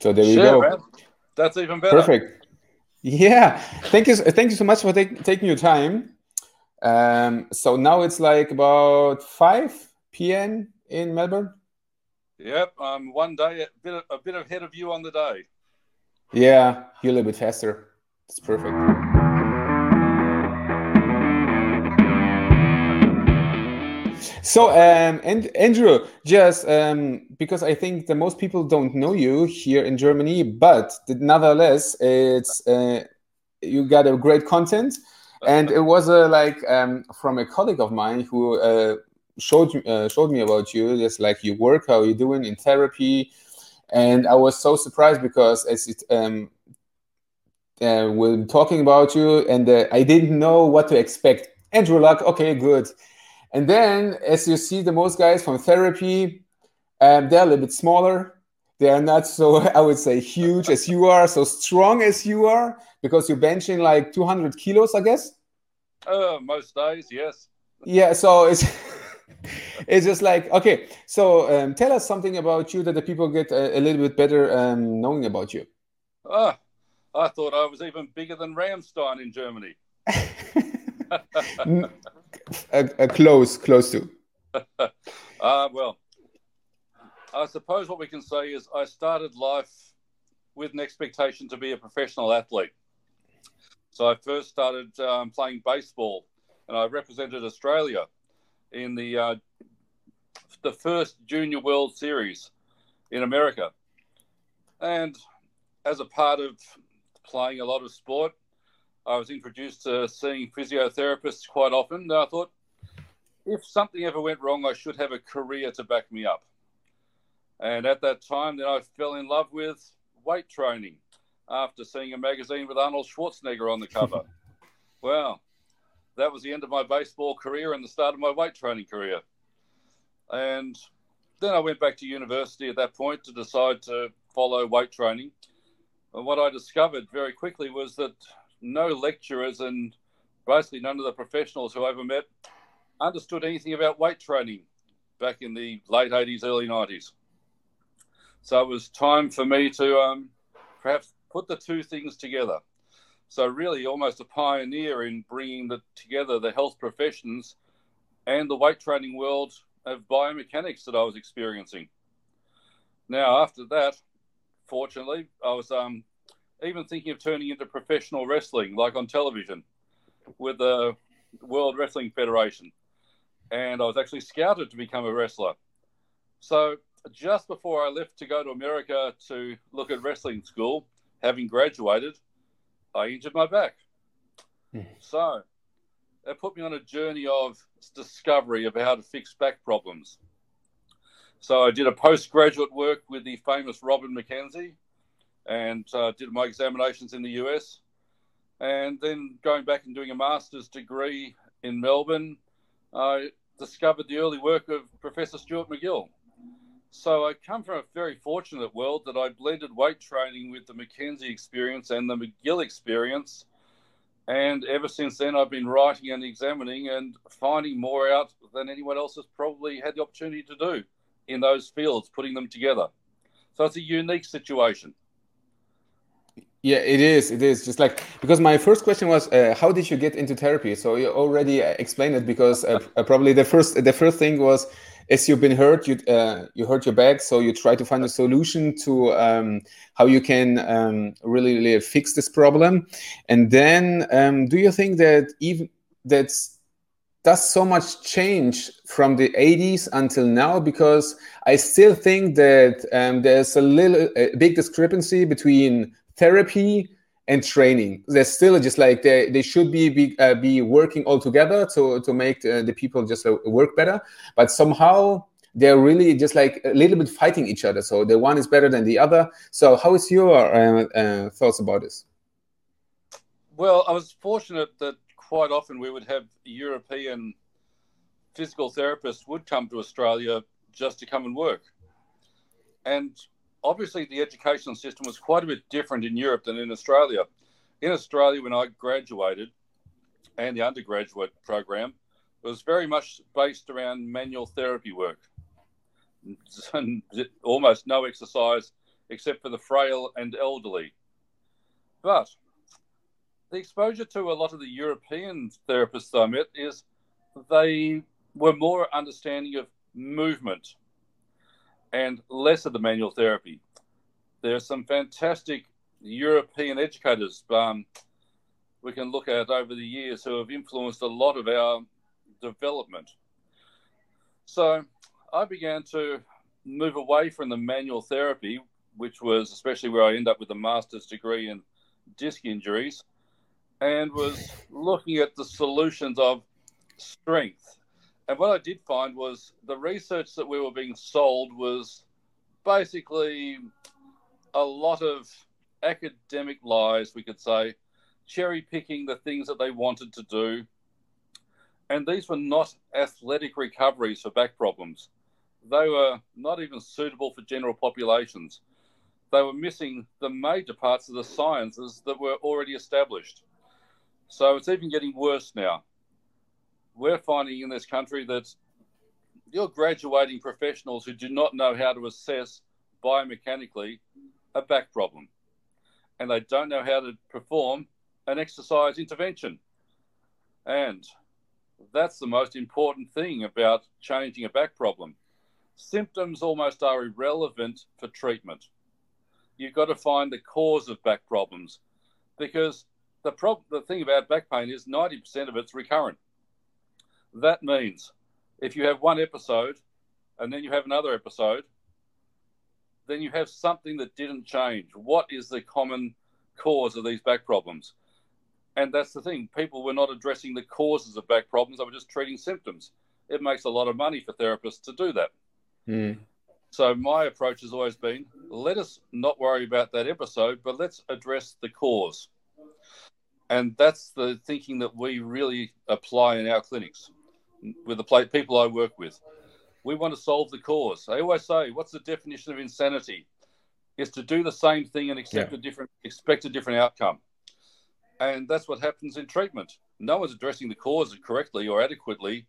So there you go. Man. That's even better. Perfect. Yeah. Thank you. Thank you so much for take, taking your time. Um, so now it's like about 5 p.m. in Melbourne. Yep. I'm one day a bit, a bit ahead of you on the day. Yeah. You're a little bit faster. It's perfect. So, um, and Andrew, just um, because I think that most people don't know you here in Germany, but nonetheless, it's uh, you got a great content, and it was uh, like um, from a colleague of mine who uh, showed uh, showed me about you, just like you work, how you're doing in therapy, and I was so surprised because as it um, uh, we're talking about you, and uh, I didn't know what to expect. Andrew Lock, okay, good and then, as you see, the most guys from therapy, um, they're a little bit smaller. They are not so, I would say, huge as you are, so strong as you are, because you're benching like 200 kilos, I guess. Uh, most days, yes. Yeah, so it's it's just like okay. So um, tell us something about you that the people get a, a little bit better um, knowing about you. Ah, I thought I was even bigger than Rammstein in Germany. a, a close, close to? uh, well, I suppose what we can say is I started life with an expectation to be a professional athlete. So I first started um, playing baseball, and I represented Australia in the uh, the first Junior World Series in America. And as a part of playing a lot of sport, I was introduced to seeing physiotherapists quite often. And I thought, if something ever went wrong, I should have a career to back me up. And at that time, then I fell in love with weight training after seeing a magazine with Arnold Schwarzenegger on the cover. well, that was the end of my baseball career and the start of my weight training career. And then I went back to university at that point to decide to follow weight training. And what I discovered very quickly was that no lecturers and basically none of the professionals who I ever met understood anything about weight training back in the late 80s, early 90s. So it was time for me to um, perhaps put the two things together. So, really, almost a pioneer in bringing the, together the health professions and the weight training world of biomechanics that I was experiencing. Now, after that, fortunately, I was um, even thinking of turning into professional wrestling, like on television, with the World Wrestling Federation. And I was actually scouted to become a wrestler. So just before I left to go to America to look at wrestling school, having graduated, I injured my back. Mm. So that put me on a journey of discovery of how to fix back problems. So I did a postgraduate work with the famous Robin McKenzie, and uh, did my examinations in the US. And then going back and doing a master's degree in Melbourne, I discovered the early work of Professor Stuart McGill. So I come from a very fortunate world that I blended weight training with the McKenzie experience and the McGill experience. And ever since then, I've been writing and examining and finding more out than anyone else has probably had the opportunity to do in those fields, putting them together. So it's a unique situation. Yeah, it is. It is just like because my first question was, uh, how did you get into therapy? So you already uh, explained it because uh, uh, probably the first the first thing was, as you've been hurt, you uh, you hurt your back, so you try to find a solution to um, how you can um, really, really fix this problem. And then, um, do you think that even that's does so much change from the 80s until now because i still think that um, there's a little a big discrepancy between therapy and training. They're still just like they, they should be be, uh, be working all together to to make uh, the people just uh, work better. But somehow they're really just like a little bit fighting each other. So the one is better than the other. So how is your uh, uh, thoughts about this? Well, I was fortunate that quite often we would have European physical therapists would come to Australia just to come and work. And obviously the educational system was quite a bit different in Europe than in Australia. In Australia, when I graduated, and the undergraduate program was very much based around manual therapy work. And almost no exercise except for the frail and elderly. But the exposure to a lot of the European therapists I met is they were more understanding of movement and less of the manual therapy. There are some fantastic European educators um, we can look at over the years who have influenced a lot of our development. So I began to move away from the manual therapy, which was especially where I end up with a master's degree in disc injuries, and was looking at the solutions of strength. And what I did find was the research that we were being sold was basically a lot of academic lies, we could say, cherry picking the things that they wanted to do. And these were not athletic recoveries for back problems. They were not even suitable for general populations. They were missing the major parts of the sciences that were already established. So it's even getting worse now. We're finding in this country that you're graduating professionals who do not know how to assess biomechanically a back problem. And they don't know how to perform an exercise intervention. And that's the most important thing about changing a back problem. Symptoms almost are irrelevant for treatment. You've got to find the cause of back problems because the, prob- the thing about back pain is 90% of it's recurrent. That means if you have one episode and then you have another episode, then you have something that didn't change. What is the common cause of these back problems? And that's the thing. People were not addressing the causes of back problems, they were just treating symptoms. It makes a lot of money for therapists to do that. Mm. So my approach has always been let us not worry about that episode, but let's address the cause. And that's the thinking that we really apply in our clinics with the people I work with. We want to solve the cause. I always say, what's the definition of insanity? Is to do the same thing and accept yeah. a different expect a different outcome. And that's what happens in treatment. No one's addressing the cause correctly or adequately,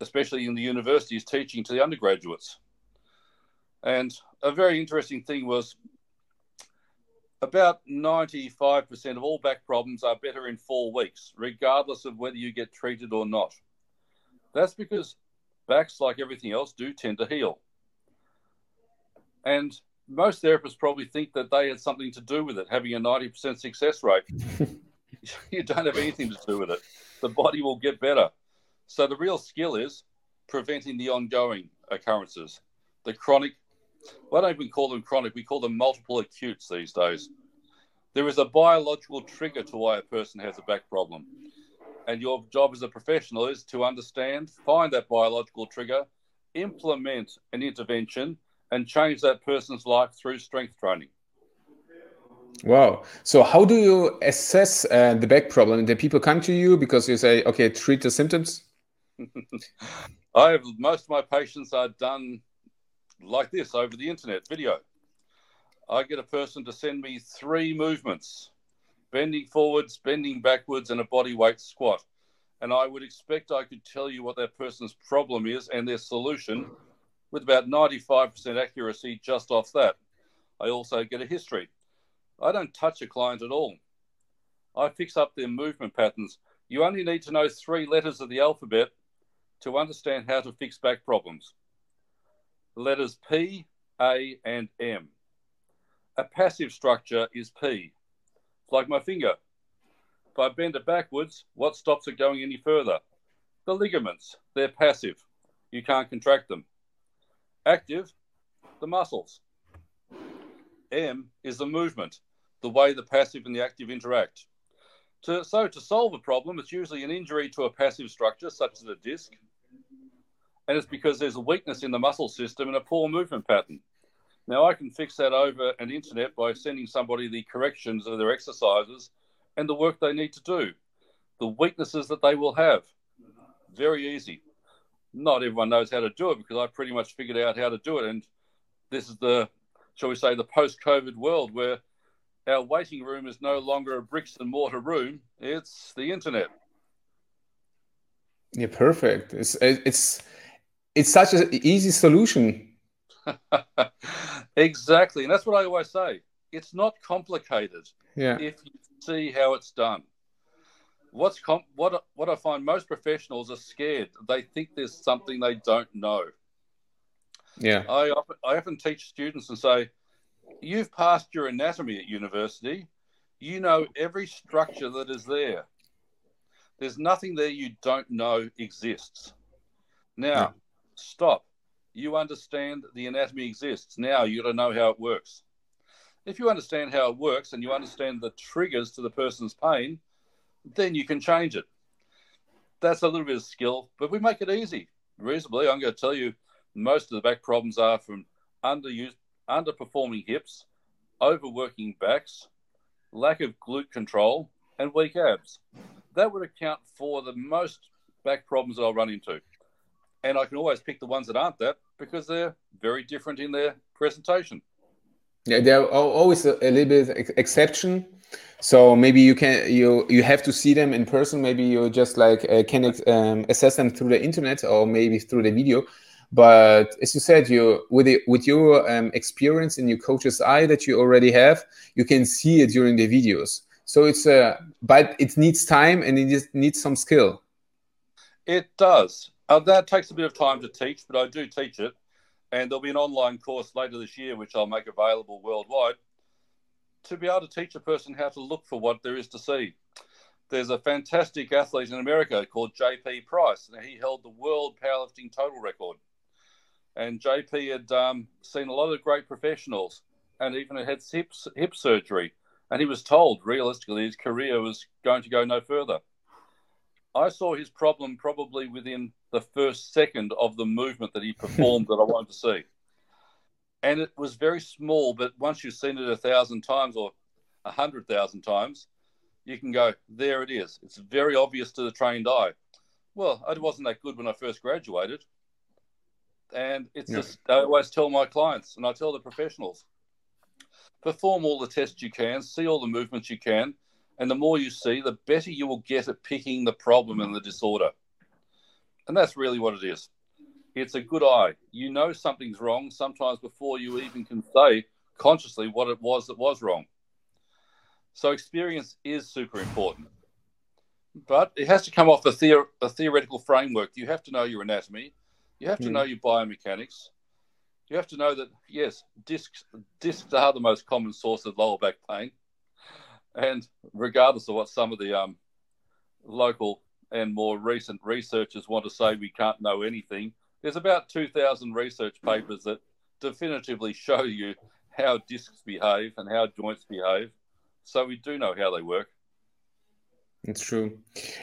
especially in the universities teaching to the undergraduates. And a very interesting thing was about 95% of all back problems are better in four weeks, regardless of whether you get treated or not. That's because backs, like everything else, do tend to heal. And most therapists probably think that they had something to do with it, having a 90% success rate. you don't have anything to do with it. The body will get better. So the real skill is preventing the ongoing occurrences, the chronic. Well, I don't even call them chronic. We call them multiple acutes these days. There is a biological trigger to why a person has a back problem. And your job as a professional is to understand, find that biological trigger, implement an intervention, and change that person's life through strength training. Wow. So, how do you assess uh, the back problem? Do people come to you because you say, okay, treat the symptoms? I have most of my patients are done like this over the internet video. I get a person to send me three movements bending forwards, bending backwards, and a body weight squat. And I would expect I could tell you what that person's problem is and their solution with about 95% accuracy just off that. I also get a history. I don't touch a client at all. I fix up their movement patterns. You only need to know three letters of the alphabet to understand how to fix back problems. Letters P, A, and M. A passive structure is P. Like my finger. If I bend it backwards, what stops it going any further? The ligaments. They're passive. You can't contract them. Active, the muscles. M is the movement, the way the passive and the active interact. To, so, to solve a problem, it's usually an injury to a passive structure, such as a disc, and it's because there's a weakness in the muscle system and a poor movement pattern. Now, I can fix that over an internet by sending somebody the corrections of their exercises and the work they need to do, the weaknesses that they will have. Very easy not everyone knows how to do it because I pretty much figured out how to do it. And this is the, shall we say, the post COVID world where our waiting room is no longer a bricks and mortar room, it's the internet. Yeah, perfect. It's, it's, it's such an easy solution exactly. And that's what I always say. It's not complicated Yeah. if you see how it's done. What's com- what what I find most professionals are scared. They think there's something they don't know. Yeah. I often, I often teach students and say, "You've passed your anatomy at university. You know every structure that is there. There's nothing there you don't know exists. Now, stop. You understand the anatomy exists. Now you got to know how it works. If you understand how it works and you understand the triggers to the person's pain, then you can change it. That's a little bit of skill, but we make it easy. Reasonably, I'm going to tell you most of the back problems are from underused, underperforming hips, overworking backs, lack of glute control, and weak abs. That would account for the most back problems I'll run into. And I can always pick the ones that aren't that because they're very different in their presentation. Yeah, there are always a, a little bit ex- exception. So maybe you can you you have to see them in person. Maybe you just like uh, can um, assess them through the internet or maybe through the video. But as you said, you with it, with your um, experience and your coach's eye that you already have, you can see it during the videos. So it's uh, but it needs time and it just needs some skill. It does. Uh, that takes a bit of time to teach, but I do teach it. And there'll be an online course later this year, which I'll make available worldwide to be able to teach a person how to look for what there is to see. There's a fantastic athlete in America called JP Price, and he held the world powerlifting total record. And JP had um, seen a lot of great professionals and even had hip, hip surgery. And he was told, realistically, his career was going to go no further. I saw his problem probably within the first second of the movement that he performed that I wanted to see. And it was very small, but once you've seen it a thousand times or a hundred thousand times, you can go, there it is. It's very obvious to the trained eye. Well, I wasn't that good when I first graduated. And it's Yeah. just, I always tell my clients and I tell the professionals perform all the tests you can, see all the movements you can, and the more you see, the better you will get at picking the problem and the disorder. And that's really what it is. It's a good eye. You know something's wrong sometimes before you even can say consciously what it was that was wrong. So experience is super important. But it has to come off a, theor- a theoretical framework. You have to know your anatomy. You have to Hmm. know your biomechanics. You have to know that, yes, discs, discs are the most common source of lower back pain. And regardless of what some of the um, local and more recent researchers want to say, we can't know anything. There's about 2,000 research papers that definitively show you how discs behave and how joints behave. So we do know how they work. It's true.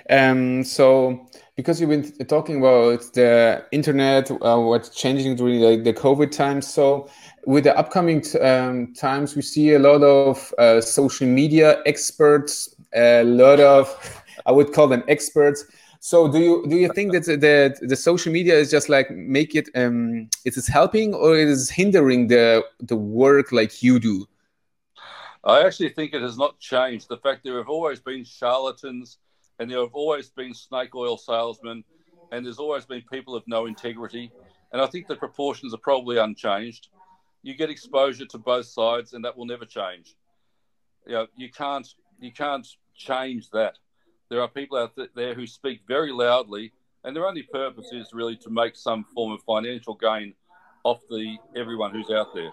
Um, so because you've been talking about the internet, uh, what's changing during the, the COVID times. So with the upcoming um, times, we see a lot of uh, social media experts, a lot of, I would call them experts. So do you do you think that the the social media is just like make it um it is helping or it is hindering the the work like you do? I actually think it has not changed. The fact there have always been charlatans and there have always been snake oil salesmen and there's always been people of no integrity. And I think the proportions are probably unchanged. You get exposure to both sides and that will never change. You know, you can't you can't change that. There are people out there who speak very loudly and their only purpose is really to make some form of financial gain off the everyone who's out there.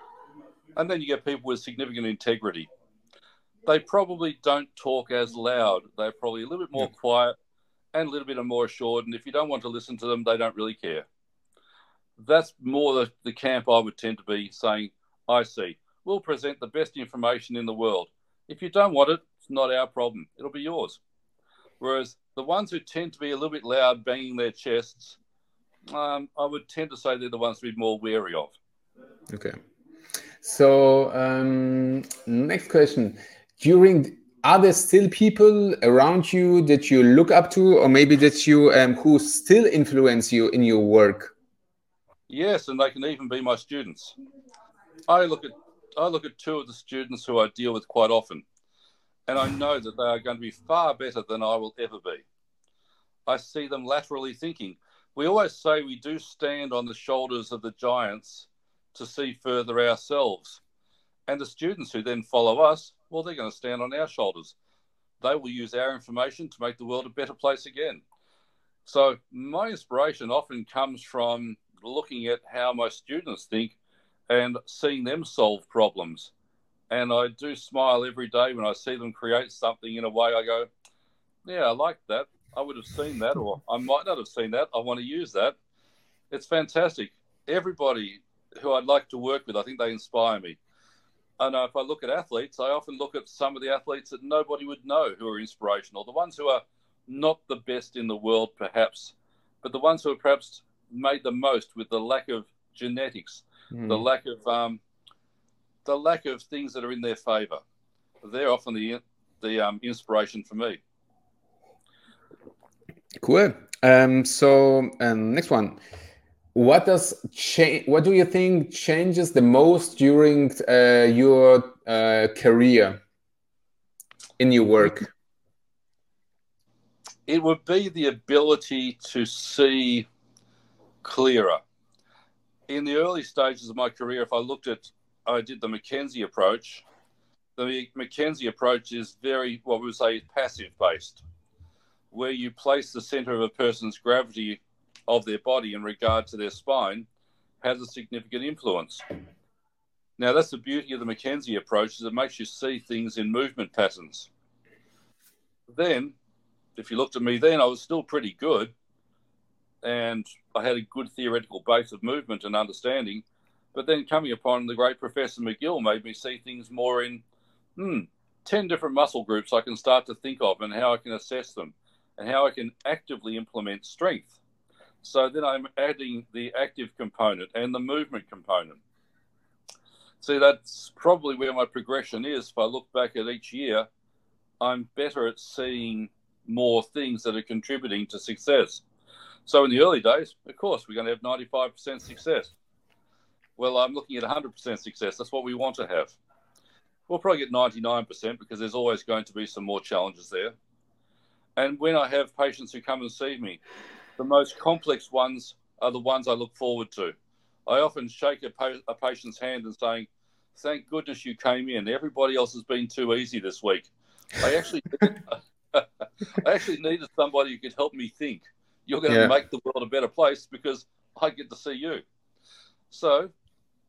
And then you get people with significant integrity they probably don't talk as loud. They're probably a little bit more quiet and a little bit more assured. And if you don't want to listen to them, they don't really care. That's more the, the camp I would tend to be saying, I see. We'll present the best information in the world. If you don't want it, it's not our problem. It'll be yours. Whereas the ones who tend to be a little bit loud, banging their chests, um, I would tend to say they're the ones to be more wary of. Okay. So um, next question: During are there still people around you that you look up to, or maybe that you um, who still influence you in your work? Yes, and they can even be my students. I look at I look at two of the students who I deal with quite often, and I know that they are going to be far better than I will ever be. I see them laterally thinking. We always say we do stand on the shoulders of the giants to see further ourselves. And the students who then follow us, well, they're going to stand on our shoulders. They will use our information to make the world a better place again. So, my inspiration often comes from looking at how my students think and seeing them solve problems. And I do smile every day when I see them create something in a way I go, yeah, I like that. I would have seen that, or I might not have seen that. I want to use that. It's fantastic. Everybody who I'd like to work with, I think they inspire me. And if I look at athletes, I often look at some of the athletes that nobody would know who are inspirational, the ones who are not the best in the world, perhaps, but the ones who are perhaps made the most with the lack of genetics, mm. the lack of um, the lack of things that are in their favour. They're often the the um, inspiration for me. Cool. Um, so um, next one. What does change? What do you think changes the most during uh, your uh, career in your work? It would be the ability to see clearer. In the early stages of my career, if I looked at, I did the McKenzie approach. The McKenzie approach is very, what we would say, passive based where you place the center of a person's gravity of their body in regard to their spine has a significant influence. Now, that's the beauty of the McKenzie approach is it makes you see things in movement patterns. Then, if you looked at me then, I was still pretty good, and I had a good theoretical base of movement and understanding. But then coming upon the great Professor McGill made me see things more in, hmm, 10 different muscle groups I can start to think of and how I can assess them and how I can actively implement strength. So then I'm adding the active component and the movement component. See, that's probably where my progression is. If I look back at each year, I'm better at seeing more things that are contributing to success. So in the early days, of course, we're going to have 95% success. Well, I'm looking at 100% success. That's what we want to have. We'll probably get 99% because there's always going to be some more challenges there. And when I have patients who come and see me, the most complex ones are the ones I look forward to. I often shake a, pa- a patient's hand and saying, "Thank goodness you came in. Everybody else has been too easy this week." I actually, I actually needed somebody who could help me think. You're going to yeah. make the world a better place because I get to see you. So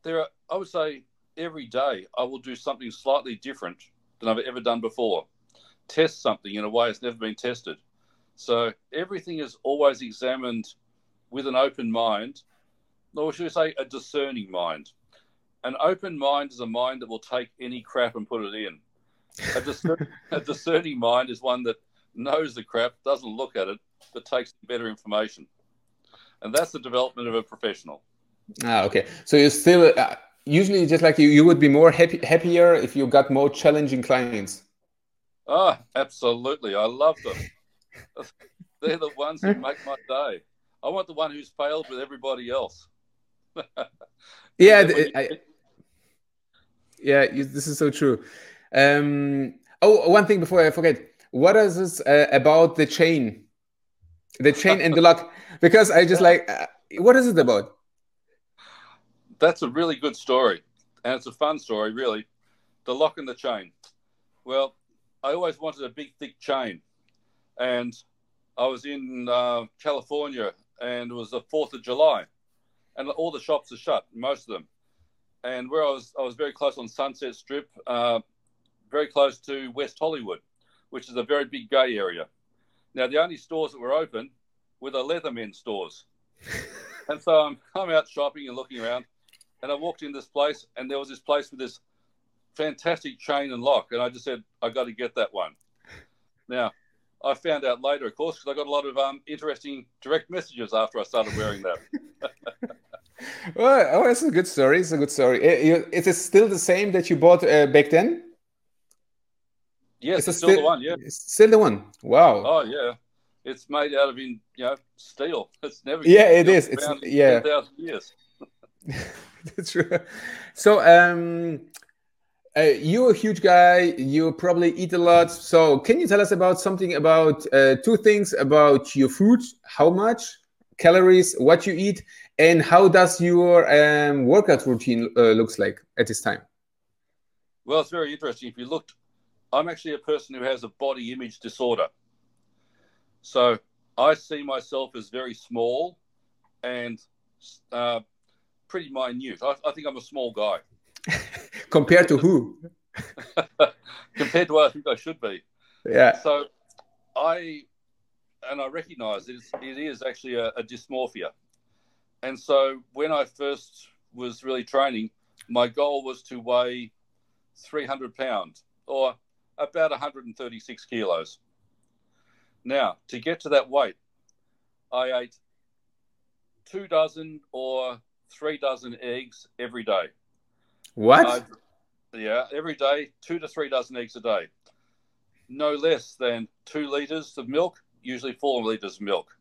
there are, I would say, every day I will do something slightly different than I've ever done before test something in a way it's never been tested. So everything is always examined with an open mind, or should we say a discerning mind. An open mind is a mind that will take any crap and put it in. A, a discerning mind is one that knows the crap, doesn't look at it, but takes better information. And that's the development of a professional. Ah, okay. So you still uh, usually just like you, you would be more happy, happier if you got more challenging clients. Oh, absolutely. I love them. They're the ones who make my day. I want the one who's failed with everybody else. yeah, I, yeah, this is so true. Um, oh, one thing before I forget, what is this uh, about the chain, the chain and the lock? Because I just like, uh, what is it about? That's a really good story, and it's a fun story, really. The lock and the chain. Well, I always wanted a big, thick chain, and I was in uh, California, and it was the Fourth of July, and all the shops are shut, most of them. And where I was, I was very close on Sunset Strip, uh, very close to West Hollywood, which is a very big gay area. Now, the only stores that were open were the Leatherman stores. and so I'm, I'm out shopping and looking around, and I walked in this place, and there was this place with this fantastic chain and lock, and I just said I got to get that one. Now, I found out later, of course, because I got a lot of um, interesting direct messages after I started wearing that. well, oh, it's a good story. It's a good story. Is it still the same that you bought uh, back then? Yes, it's, it's still, still, the one. Yeah, still the one. Wow. Oh yeah, it's made out of in you know steel. It's never. Yeah, it is. It's yeah. Thousand years. That's true. So, um, uh, you're a huge guy. You probably eat a lot. So, can you tell us about something about uh, two things about your food? How much calories, what you eat, and how does your um, workout routine uh, looks like at this time? Well, it's very interesting. If you looked, I'm actually a person who has a body image disorder. So I see myself as very small and uh, pretty minute. I, I, think I'm a small guy. Compared to who? Compared to what I think I should be. Yeah. So I, and I recognize it is, it is actually a, a dysmorphia. And so when I first was really training, my goal was to weigh 300 pounds or about 136 kilos. Now, to get to that weight, I ate two dozen or three dozen eggs every day. What? Uh, yeah, every day, two to three dozen eggs a day. No less than two liters of milk, usually four liters of milk.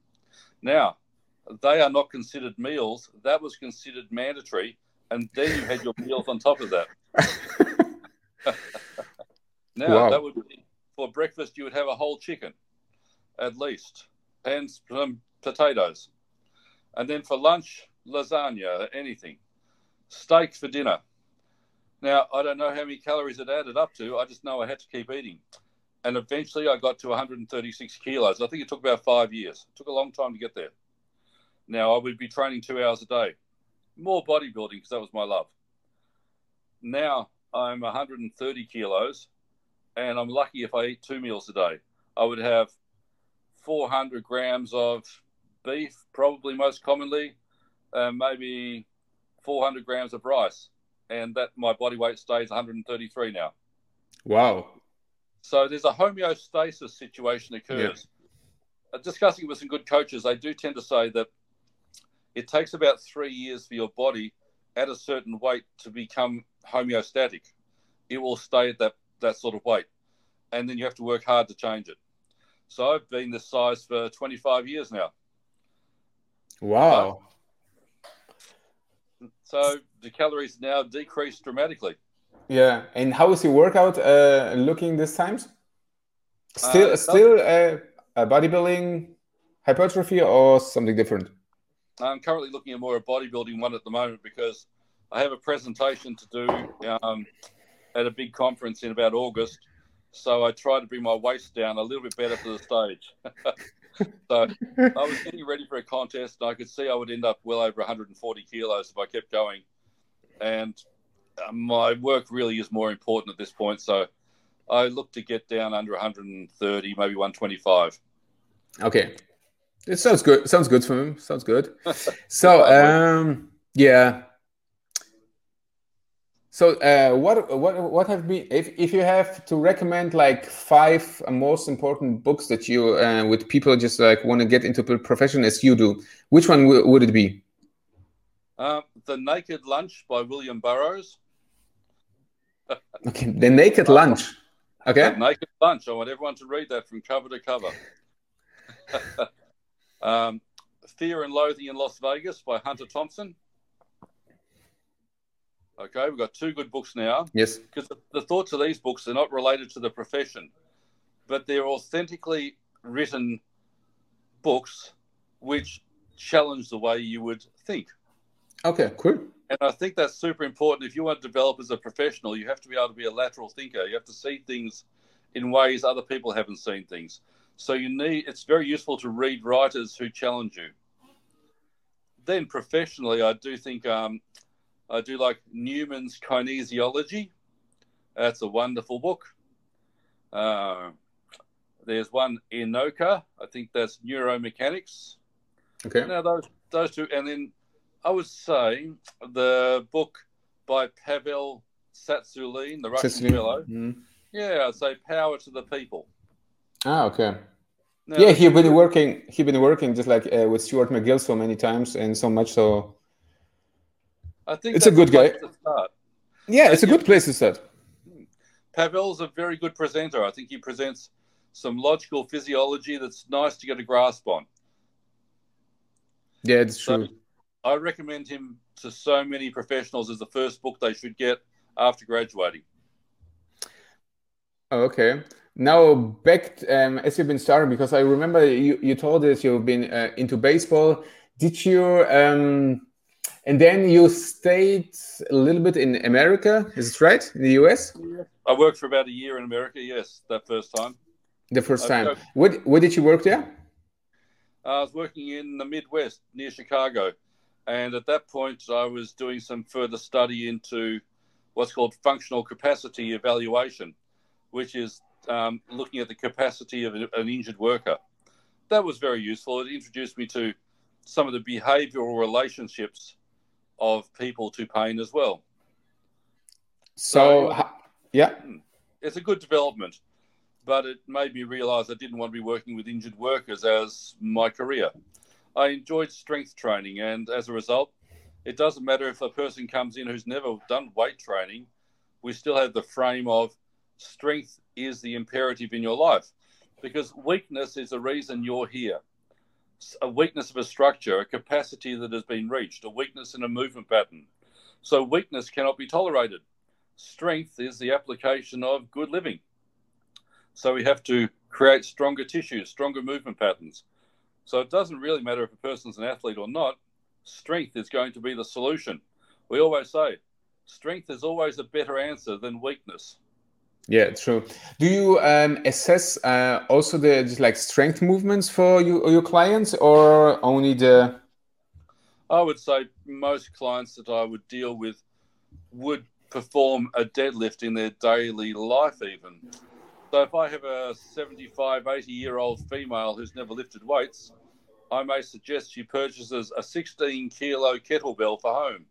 Now, they are not considered meals. That was considered mandatory. And then you had your meals on top of that. now, wow. that would be for breakfast, you would have a whole chicken at least and some potatoes. And then for lunch, lasagna, anything. Steak for dinner. Now, I don't know how many calories it added up to. I just know I had to keep eating. And eventually I got to 136 kilos. I think it took about five years. It took a long time to get there. Now, I would be training two hours a day. More bodybuilding because that was my love. Now I'm 130 kilos and I'm lucky if I eat two meals a day. I would have 400 grams of beef, probably most commonly, uh, maybe 400 grams of rice, and that my body weight stays 133 now. Wow. So there's a homeostasis situation occurs. Yeah. Uh, discussing with some good coaches, they do tend to say that it takes about three years for your body at a certain weight to become homeostatic. It will stay at that, that sort of weight. And then you have to work hard to change it. So I've been this size for 25 years now. Wow. so the calories now decreased dramatically. Yeah. And how is your workout uh, looking this times? Still, uh, still uh, bodybuilding, hypertrophy, or something different? I'm currently looking at more a bodybuilding one at the moment because I have a presentation to do um, at a big conference in about August. So I tried to bring my waist down a little bit better for the stage. so I was getting ready for a contest, and I could see I would end up well over 140 kilos if I kept going. And uh, my work really is more important at this point. So I look to get down under 130, maybe 125. Okay. It sounds good. Sounds good for him. Sounds good. so, um, yeah. So, uh, what what what have been if if you have to recommend like five most important books that you uh, with people just like want to get into profession as you do, which one would it be? Uh, the Naked Lunch by William Burroughs. okay, The Naked Lunch. Okay. The Naked Lunch. I want everyone to read that from cover to cover. Um, Fear and Loathing in Las Vegas by Hunter Thompson. Okay, we've got two good books now. Yes. Because the, the, thoughts of these books are not related to the profession, but they're authentically written books which challenge the way you would think. Okay, cool. And I think that's super important. If you want to develop as a professional, you have to be able to be a lateral thinker. You have to see things in ways other people haven't seen things. So you need it's very useful to read writers who challenge you. Then professionally, I do think um, I do like Neumann's Kinesiology. That's a wonderful book. Uh, there's one Enoka. I think that's neuromechanics. Okay. Now those those two, and then I would say the book by Pavel Tsatsouline, the Russian fellow. Mm-hmm. Yeah, I'd say Power to the People. Ah, okay. No, yeah, he's been working. He's been working just like uh, with Stuart McGill so many times, and so much so. I think it's a good guy. Yeah, and it's a good place to start. Pavel's a very good presenter. I think he presents some logical physiology that's nice to get a grasp on. Yeah, it's so true. I recommend him to so many professionals as the first book they should get after graduating. Oh, okay. Now back um, as you've been starting, because I remember you, you told us you've been uh, into baseball. Did you um, And then you stayed a little bit in America, is it right? In the US? I worked for about a year in America, yes, that first time. The first time. What, where did you work there? I was working in the Midwest near Chicago. And at that point, I was doing some further study into what's called functional capacity evaluation, which is um, looking at the capacity of an injured worker. That was very useful. It introduced me to some of the behavioral relationships of people to pain as well. So, so yeah, hmm, it's a good development, but it made me realize I didn't want to be working with injured workers as my career. I enjoyed strength training, and as a result, it doesn't matter if a person comes in who's never done weight training, we still have the frame of strength is the imperative in your life because weakness is the reason you're here a weakness of a structure, a capacity that has been reached, a weakness in a movement pattern. So, weakness cannot be tolerated. Strength is the application of good living. So, we have to create stronger tissues, stronger movement patterns. So, it doesn't really matter if a person's an athlete or not, strength is going to be the solution. We always say strength is always a better answer than weakness. Yeah, true. Do you um, assess uh, also the just like strength movements for you, your clients, or only the? I would say most clients that I would deal with would perform a deadlift in their daily life, even. So if I have a 75, 80 year old female who's never lifted weights, I may suggest she purchases a 16 kilo kettlebell for home.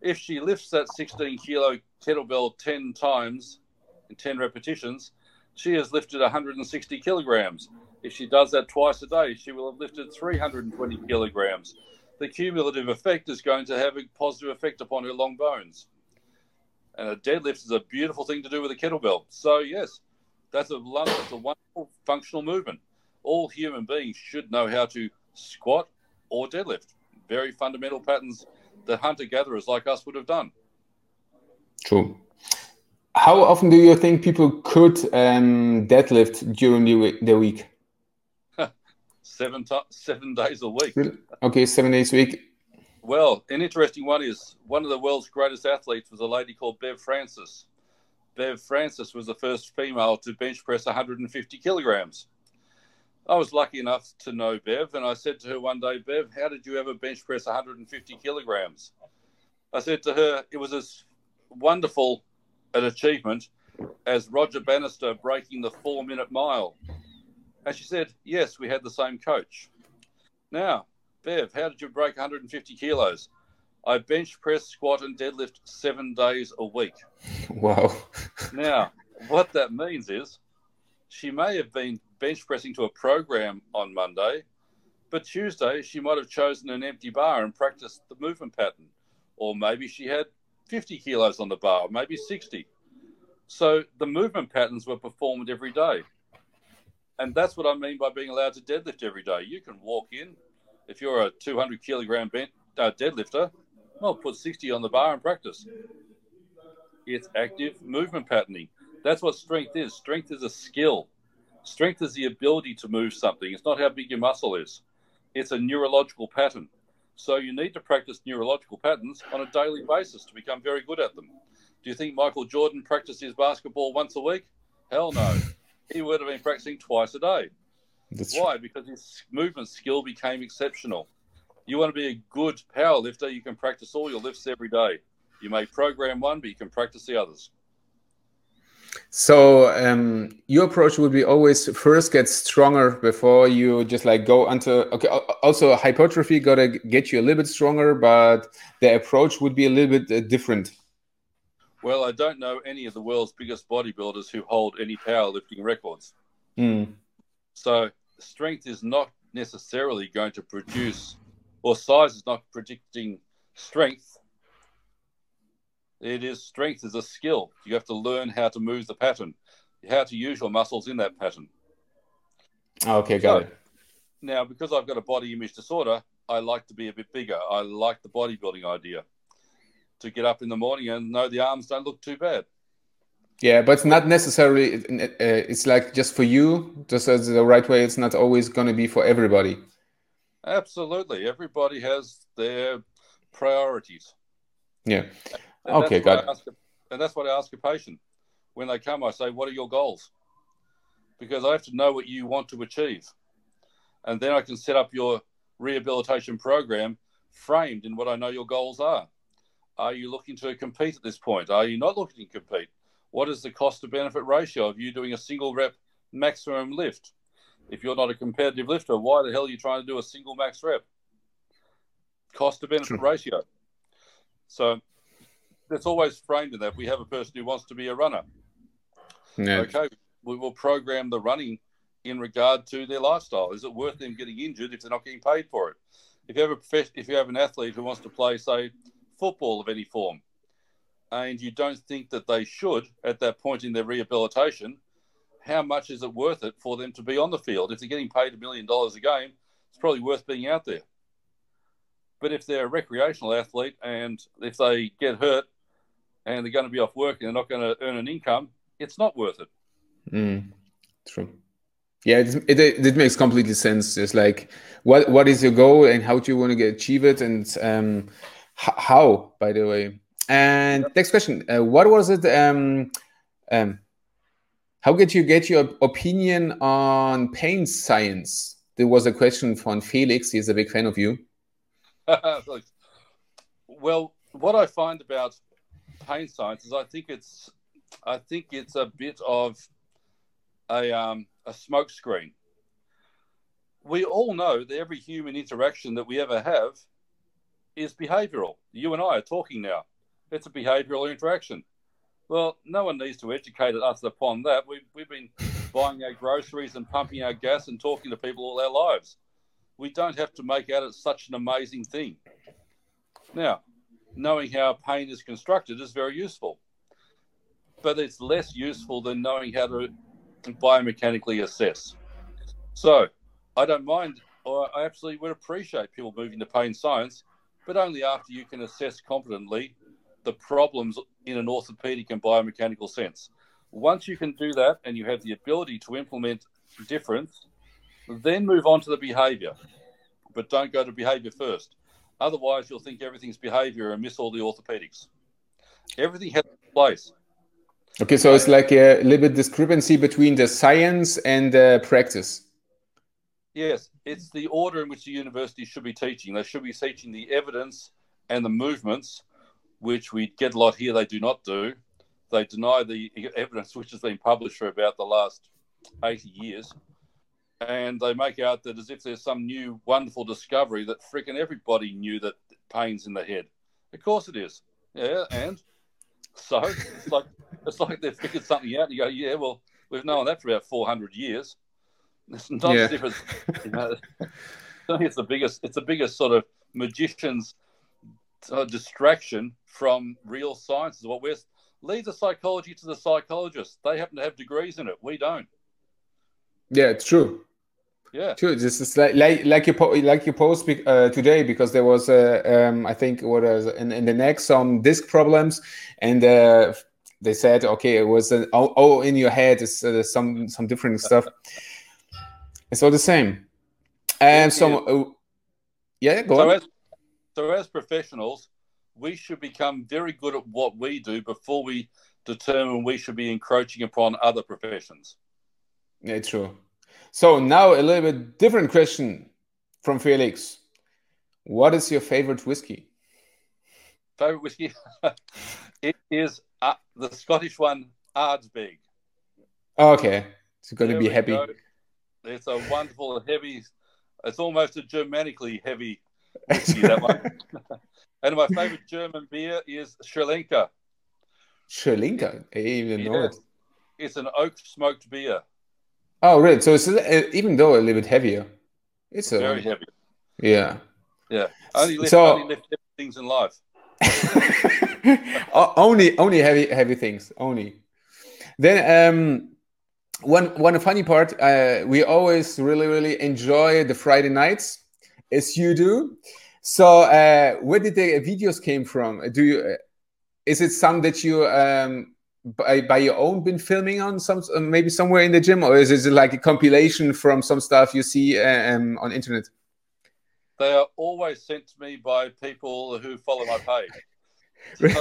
If she lifts that 16 kilo kettlebell 10 times, in 10 repetitions, she has lifted 160 kilograms. If she does that twice a day, she will have lifted 320 kilograms. The cumulative effect is going to have a positive effect upon her long bones. And a deadlift is a beautiful thing to do with a kettlebell. So, yes, that's a, that's a wonderful functional movement. All human beings should know how to squat or deadlift. Very fundamental patterns that hunter gatherers like us would have done. True. How often do you think people could um, deadlift during the, the week? seven seven days a week. Okay, seven days a week. Well, an interesting one is one of the world's greatest athletes was a lady called Bev Francis. Bev Francis was the first female to bench press 150 kilograms. I was lucky enough to know Bev, and I said to her one day, Bev, how did you ever bench press 150 kilograms? I said to her, it was as wonderful an achievement as Roger Bannister breaking the four minute mile. And she said, Yes, we had the same coach. Now, Bev, how did you break 150 kilos? I bench press, squat, and deadlift seven days a week. Wow. now, what that means is she may have been bench pressing to a program on Monday, but Tuesday she might have chosen an empty bar and practiced the movement pattern. Or maybe she had 50 kilos on the bar, maybe 60. So the movement patterns were performed every day. And that's what I mean by being allowed to deadlift every day. You can walk in, if you're a 200 kilogram bent, uh, deadlifter, well, put 60 on the bar and practice. It's active movement patterning. That's what strength is. Strength is a skill. Strength is the ability to move something. It's not how big your muscle is. It's a neurological pattern. So you need to practice neurological patterns on a daily basis to become very good at them. Do you think Michael Jordan practiced his basketball once a week? Hell no. he would have been practicing twice a day. That's Why? True. Because his movement skill became exceptional. You want to be a good power lifter, you can practice all your lifts every day. You may program one, but you can practice the others. So um, your approach would be always first get stronger before you just like go onto. okay. Also, hypertrophy gotta get you a little bit stronger, but the approach would be a little bit uh, different. Well, I don't know any of the world's biggest bodybuilders who hold any powerlifting records. Mm. So strength is not necessarily going to produce, or size is not predicting strength it is strength is a skill. You have to learn how to move the pattern, how to use your muscles in that pattern. Okay, got so, it. Now, because I've got a body image disorder, I like to be a bit bigger. I like the bodybuilding idea to get up in the morning and know the arms don't look too bad. Yeah, but it's not necessarily. Uh, it's like just for you, just as the right way. It's not always going to be for everybody. Absolutely, everybody has their priorities. Yeah. And okay, got ask and that's what I ask a patient when they come. I say, "What are your goals?" Because I have to know what you want to achieve, and then I can set up your rehabilitation program framed in what I know your goals are. Are you looking to compete at this point? Are you not looking to compete? What is the cost to benefit ratio of you doing a single rep maximum lift? If you're not a competitive lifter, why the hell are you trying to do a single max rep? Cost to benefit True. ratio. So that's always framed in that. We have a person who wants to be a runner. Yeah. Okay, we will program the running in regard to their lifestyle. Is it worth them getting injured if they're not getting paid for it? If you have a prof- if you have an athlete who wants to play, say, football of any form, and you don't think that they should at that point in their rehabilitation, how much is it worth it for them to be on the field? If they're getting paid a million dollars a game, it's probably worth being out there. But if they're a recreational athlete and if they get hurt and they're going to be off work and they're not going to earn an income, it's not worth it. Mm, true. Yeah, it, it it makes completely sense. It's like what what is your goal and how do you want to get achieve it and um how by the way. And next question, uh, what was it um um how did you get your opinion on pain science? There was a question from Felix. He's a big fan of you. Well, what I find about pain science is I think it's I think it's a bit of a um, a smokescreen. We all know that every human interaction that we ever have is behavioural. You and I are talking now. It's a behavioural interaction. Well, no one needs to educate us upon that. We've, we've been buying our groceries and pumping our gas and talking to people all our lives. We don't have to make out it's such an amazing thing. Now, knowing how pain is constructed is very useful, but it's less useful than knowing how to biomechanically assess. So, I don't mind, or I absolutely would appreciate people moving to pain science, but only after you can assess competently the problems in an orthopedic and biomechanical sense. Once you can do that and you have the ability to implement difference, then move on to the behavior. But don't go to behavior first. Otherwise, you'll think everything's behavior and miss all the orthopedics. Everything has a place. Okay, so it's like a little bit discrepancy between the science and the practice. Yes, it's the order in which the university should be teaching. They should be teaching the evidence and the movements, which we get a lot here, they do not do. They deny the evidence which has been published for about the last 80 years. And they make out that as if there's some new wonderful discovery that freaking everybody knew that pain's in the head. Of course it is. Yeah, and so it's like it's like they've figured something out and you go, Yeah, well, we've known that for about four hundred years. It's not Yeah. as if it's you know, I think it's the biggest it's the biggest sort of magician's uh, distraction from real science is what we're leave the psychology to the psychologists. They happen to have degrees in it. We don't. Yeah, it's true. Yeah. True. This is like like like you po- like you post bec- uh, today because there was uh, um, I think what was in, in the neck some disc problems and uh, they said okay it was an oh, oh in your head is uh, some some different stuff. It's all the same. And so uh, yeah, go So on. as, so as professionals, we should become very good at what we do before we determine we should be encroaching upon other professions. Yeah, true. So now a little bit different question from Felix. What is your favorite whiskey? Favorite whiskey? it is uh, the Scottish one, Ardbeg. Okay, it's going to be heavy. go. It's a wonderful, heavy. It's almost a Germanically heavy whiskey. that one. and my favorite German beer is Schlenkerla. Sri Lanka. I even know it. It's an oak smoked beer, Oh, really? So it's uh, even though a little bit heavier. It's a very heavy. yeah. Yeah, only lift, So- only lift heavy things in life. Only only heavy heavy things only. Then um, one one funny part. Uh, we always really really enjoy the Friday nights, as you do. So uh, where did the videos came from? Do you? Uh, is it some that you um, by by your own been filming on some uh, maybe somewhere in the gym, or is it like a compilation from some stuff you see uh, um, on internet? They are always sent to me by people who follow my page.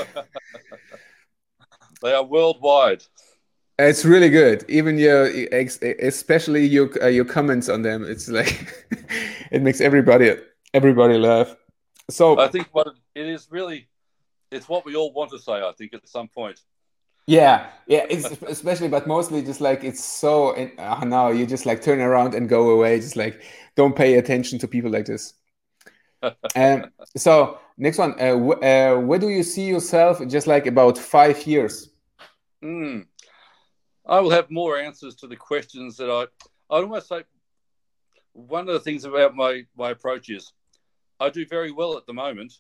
they are worldwide. It's really good. Even your, especially your uh, your comments on them. It's like it makes everybody everybody laugh. So I think what it is really, it's what we all want to say. I think at some point. Yeah, yeah, it's especially, but mostly just like it's so. Uh, now you just like turn around and go away. Just like don't pay attention to people like this. um, so next one, uh, uh, where do you see yourself? Just like about five years. Mm. I will have more answers to the questions that I. I'd almost say one of the things about my my approach is I do very well at the moment,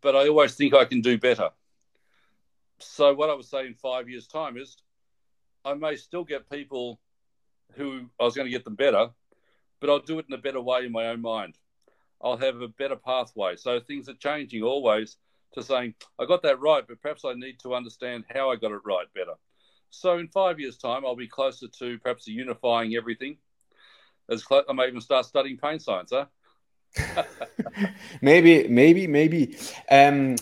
but I always think I can do better. So what I would say in five years' time is I may still get people who I was going to get them better, but I'll do it in a better way in my own mind. I'll have a better pathway. So things are changing always to saying, I got that right, but perhaps I need to understand how I got it right better. So in five years' time, I'll be closer to perhaps unifying everything. As close, I may even start studying pain science, huh? maybe, maybe, maybe. Um,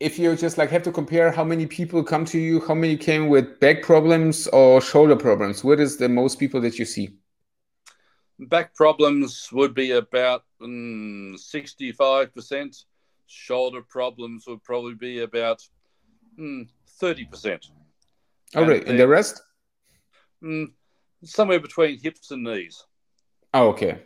if you just like have to compare how many people come to you, how many came with back problems or shoulder problems, what is the most people that you see? Back problems would be about um, 65%. Shoulder problems would probably be about um, 30%. Oh, and, and the rest? Um, somewhere between hips and knees. Oh, okay.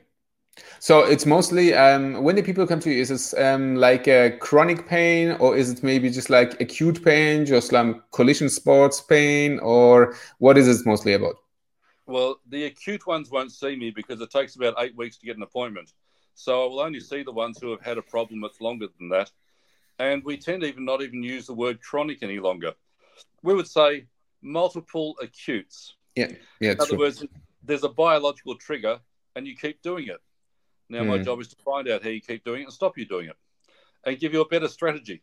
So it's mostly um, when the people come to you, is this um, like a chronic pain, or is it maybe just like acute pain, just like collision sports pain, or what is it mostly about? Well, the acute ones won't see me because it takes about eight weeks to get an appointment. So I will only see the ones who have had a problem that's longer than that. And we tend to even not even use the word chronic any longer. We would say multiple acutes. Yeah, yeah. In other true. words, there's a biological trigger, and you keep doing it. Now, mm. my hmm. job is to find out how you keep doing it and stop you doing it, and give you a better strategy.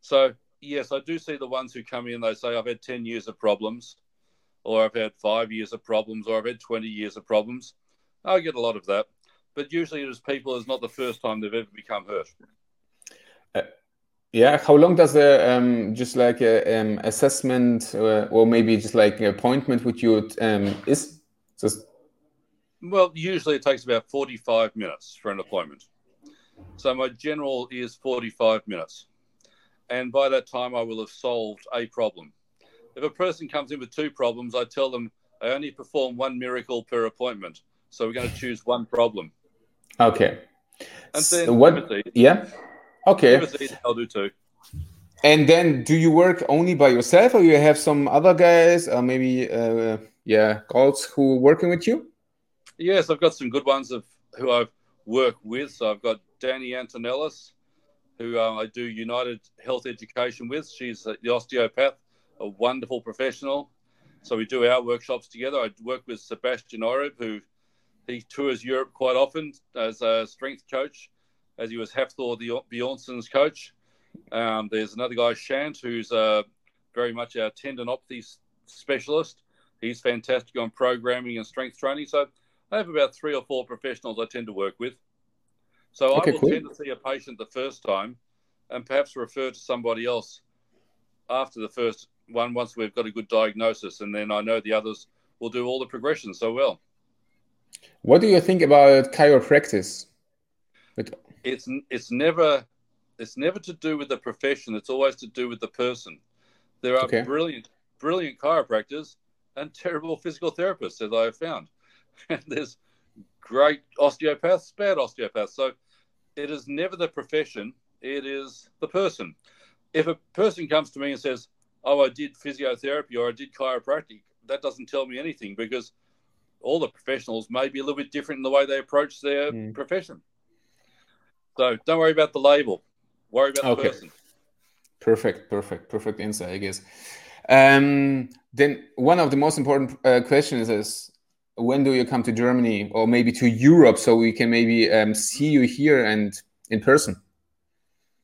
So, yes, I do see the ones who come in. They say, "I've had ten years of problems, or I've had five years of problems, or I've had twenty years of problems." I get a lot of that, but usually it is people. It's not the first time they've ever become hurt. Uh, yeah, how long does the um, just like a um, assessment uh, or maybe just like an appointment with you um, is? Just well, usually it takes about forty-five minutes for an appointment. So my general is forty-five minutes, and by that time I will have solved a problem. If a person comes in with two problems, I tell them I only perform one miracle per appointment, so we're going to choose one problem. Okay. And then so what? Yeah. Okay. I'll do too. And then, do you work only by yourself, or you have some other guys, or maybe, uh, yeah, girls who working with you? Yes, I've got some good ones of who I've worked with. So I've got Danny Antonellis, who uh, I do United Health Education with. She's the osteopath, a wonderful professional. So we do our workshops together. I work with Sebastian Oreb, who he tours Europe quite often as a strength coach as he was Hafthor Bjornsson's coach. Um, there's another guy, Shant, who's uh, very much our tendinopathy specialist. He's fantastic on programming and strength training. So I have about three or four professionals I tend to work with. So okay, I will cool. tend to see a patient the first time and perhaps refer to somebody else after the first one once we've got a good diagnosis. And then I know the others will do all the progression so well. What do you think about chiropractic? it's it's never it's never to do with the profession. It's always to do with the person. There are okay. brilliant brilliant chiropractors and terrible physical therapists, as I have found. And there's great osteopaths, bad osteopaths. So it is never the profession; it is the person. If a person comes to me and says, "Oh, I did physiotherapy or I did chiropractic," that doesn't tell me anything because all the professionals may be a little bit different in the way they approach their mm. profession. So don't worry about the label. Worry about okay. the person. Perfect, perfect, perfect answer, I guess. Um, then one of the most important uh, questions is when do you come to Germany or maybe to Europe so we can maybe um, see you here and in person?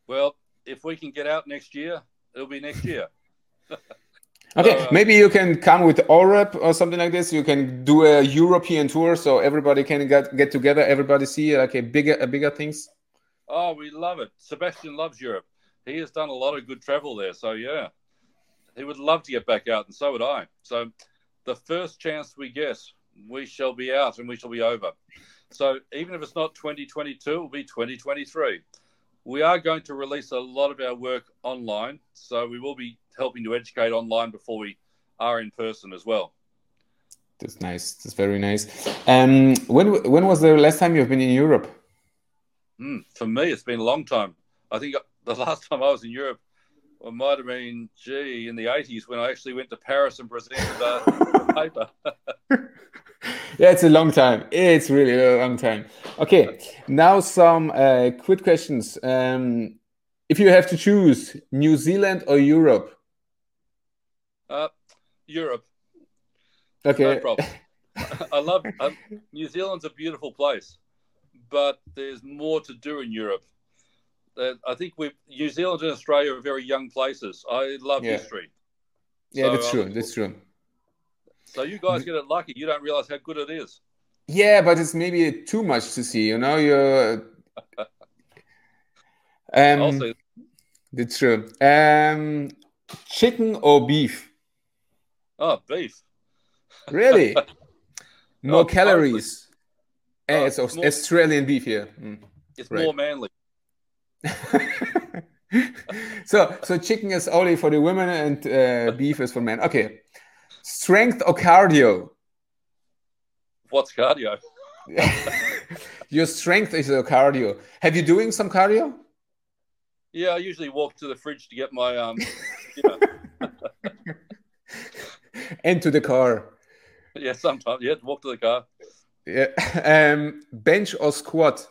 Well, if we can get out next year, it'll be next year. Okay, uh, maybe you can come with Oreb or something like this. You can do a European tour so everybody can get get together. Everybody see like a bigger a bigger things. Oh, we love it. Sebastian loves Europe. He has done a lot of good travel there. So yeah, he would love to get back out, and so would I. So the first chance we get, we shall be out and we shall be over. So even if it's not 2022, it will be 2023. We are going to release a lot of our work online, so we will be helping to educate online before we are in person as well. That's nice. That's very nice. Um, when when was the last time you've been in Europe? Mm, for me, it's been a long time. I think the last time I was in Europe it might have been, gee, in the 80s when I actually went to Paris and presented uh, the paper. yeah, it's a long time. It's really a long time. Okay, now some uh, quick questions. Um, if you have to choose New Zealand or Europe? Uh, Europe. Okay. No problem. I love um, New Zealand's a beautiful place, but there's more to do in Europe. Uh, I think we New Zealand and Australia are very young places. I love yeah. history. Yeah, so, that's true. Um, that's true. So you guys get it lucky. You don't realize how good it is. Yeah, but it's maybe too much to see. You know, you're. um, also, that's true. Um, chicken or beef? Oh, beef. Really? more oh, calories. Oh, it's, it's more, Australian beef here. Mm. It's right. more manly. So so chicken is only for the women and uh, beef is for men. Okay. Strength or cardio? What's cardio? your strength is your cardio. Have you doing some cardio? Yeah, I usually walk to the fridge to get my um. and to the car. Yeah, sometimes. Yeah, walk to the car. Yeah. Um, bench or squat?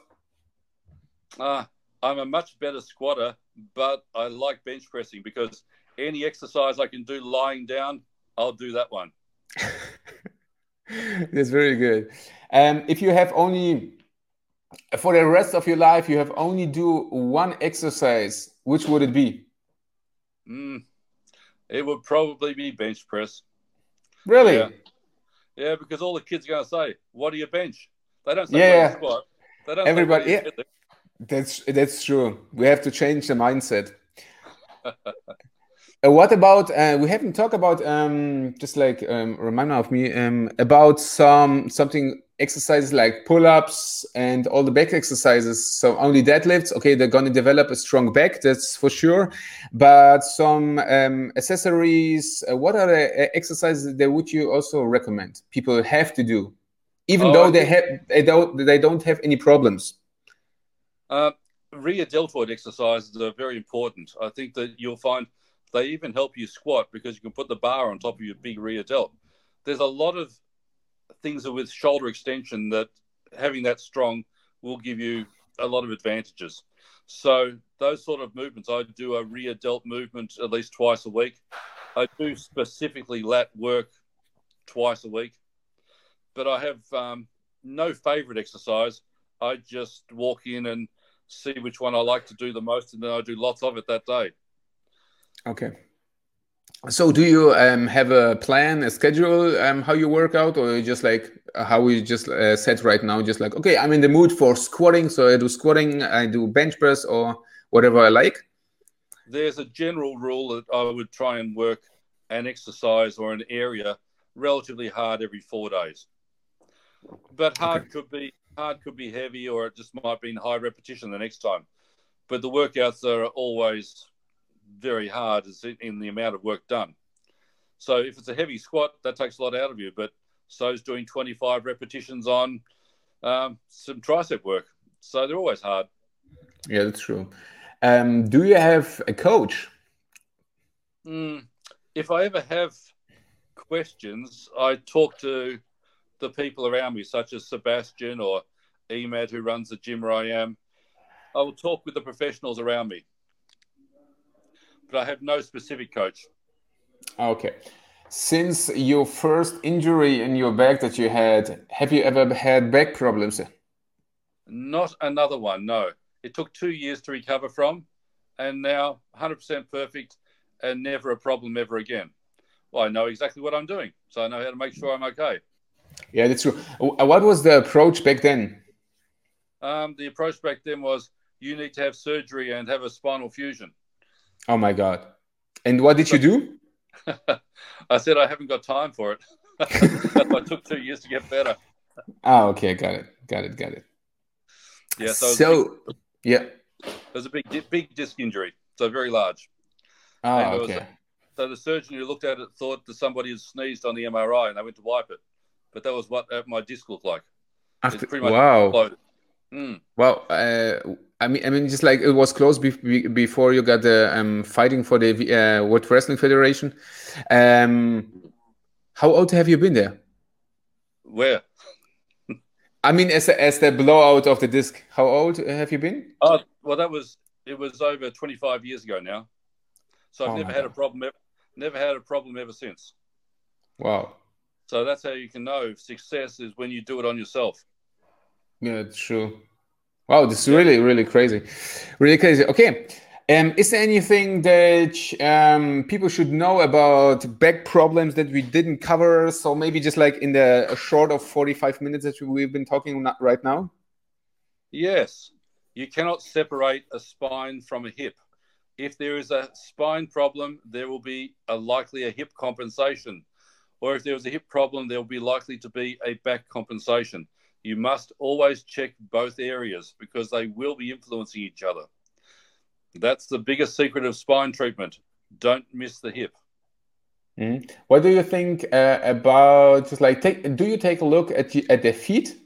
Ah, I'm a much better squatter, but I like bench pressing because any exercise I can do lying down, I'll do that one. That's very good. And um, if you have only for the rest of your life, you have only do one exercise, which would it be? Mm, it would probably be bench press. Really? Yeah. yeah because all the kids are going to say, "What do you bench?" They don't say yeah. squat. They don't Everybody, yeah. That's that's true. We have to change the mindset. uh, what about uh, we haven't talked about um, just like um, reminder of me um, about some something exercises like pull-ups and all the back exercises. So only deadlifts. Okay, they're going to develop a strong back. That's for sure. But some um, accessories. Uh, what are the uh, exercises that would you also recommend people have to do, even oh, though they have they don't they don't have any problems? Uh, rear deltoid exercises are very important. I think that you'll find they even help you squat because you can put the bar on top of your big rear delt. There's a lot of things with shoulder extension that having that strong will give you a lot of advantages. So those sort of movements, I do a rear delt movement at least twice a week. I do specifically lat work twice a week, but I have um, no favorite exercise. I just walk in and see which one I like to do the most, and then I do lots of it that day. Okay. So, do you um, have a plan, a schedule, um, how you work out, or just like uh, how we just uh, said right now, just like okay, I'm in the mood for squatting, so I do squatting, I do bench press, or whatever I like. There's a general rule that I would try and work an exercise or an area relatively hard every four days. But hard okay. could be hard could be heavy, or it just might be in high repetition the next time. But the workouts are always very hard in the amount of work done. So if it's a heavy squat, that takes a lot out of you. But so is doing 25 repetitions on um, some tricep work. So they're always hard. Yeah, that's true. Um, do you have a coach? Mm, if I ever have questions, I talk to the people around me, such as Sebastian or Emad, who runs the gym where I am. I will talk with the professionals around me, but I have no specific coach. Okay. Since your first injury in your back that you had, have you ever had back problems? Not another one, no. It took two years to recover from, and now 100% perfect and never a problem ever again. well, I know exactly what I'm doing, so I know how to make sure I'm okay. Yeah, that's true. Uh, what was the approach back then? Um, the approach back then was you need to have surgery and have a spinal fusion. Oh my god! And what did you do? I said I haven't got time for it. I took two years to get better. Oh, okay, got it, got it, got it. Yeah. So, so big, yeah, there's a big, big disc injury, so very large. Oh, okay. A, so the surgeon who looked at it thought that somebody had sneezed on the MRI, and they went to wipe it, but that was what uh, my disc looked like. After, wow. Mm. Well, uh, I mean, I mean, just like it was close be- before you got the um, fighting for the uh, World Wrestling Federation. Um, how old have you been there? Where? I mean, as a, as the blowout of the disc, how old have you been? Oh, well, that was it was over twenty five years ago now. So I've oh never had God. a problem. Ever, never had a problem ever since. Wow. So that's how you can know success is when you do it on yourself. Yeah, it's true. Wow, this is really, really crazy. Really crazy. Okay. Um, is there anything that um, people should know about back problems that we didn't cover? So maybe just like in the short of 45 minutes that we've been talking right now? Yes. You cannot separate a spine from a hip. If there is a spine problem, there will be a likely a hip compensation. Or if there was a hip problem, there will be likely to be a back compensation you must always check both areas because they will be influencing each other. That's the biggest secret of spine treatment. Don't miss the hip. Mm. What do you think uh, about just like take? Do you take a look at the, at the feet?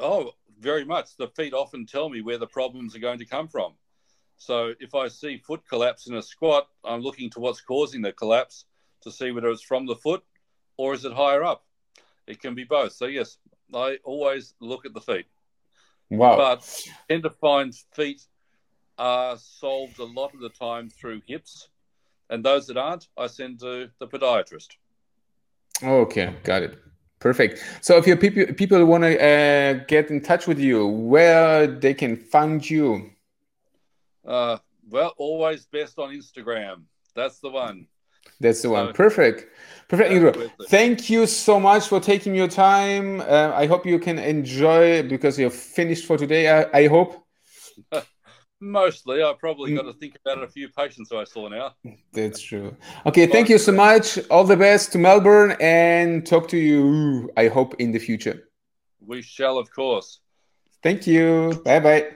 Oh, very much. The feet often tell me where the problems are going to come from. So if I see foot collapse in a squat, I'm looking to what's causing the collapse to see whether it's from the foot or is it higher up. It can be both. So yes, I always look at the feet. Wow. But tend to find feet are solved a lot of the time through hips, and those that aren't, I send to the podiatrist. Okay, got it. Perfect. So if your people people want to uh, get in touch with you, where they can find you? Uh, well, always best on Instagram. That's the one. That's the one. Perfect. Perfect, Andrew. Thank you so much for taking your time. Uh, I hope you can enjoy because you're finished for today. I, I hope. Mostly, I probably got to think about a few patients I saw now. That's true. Okay, thank you so much. All the best to Melbourne and talk to you, I hope, in the future. We shall, of course. Thank you. Bye bye.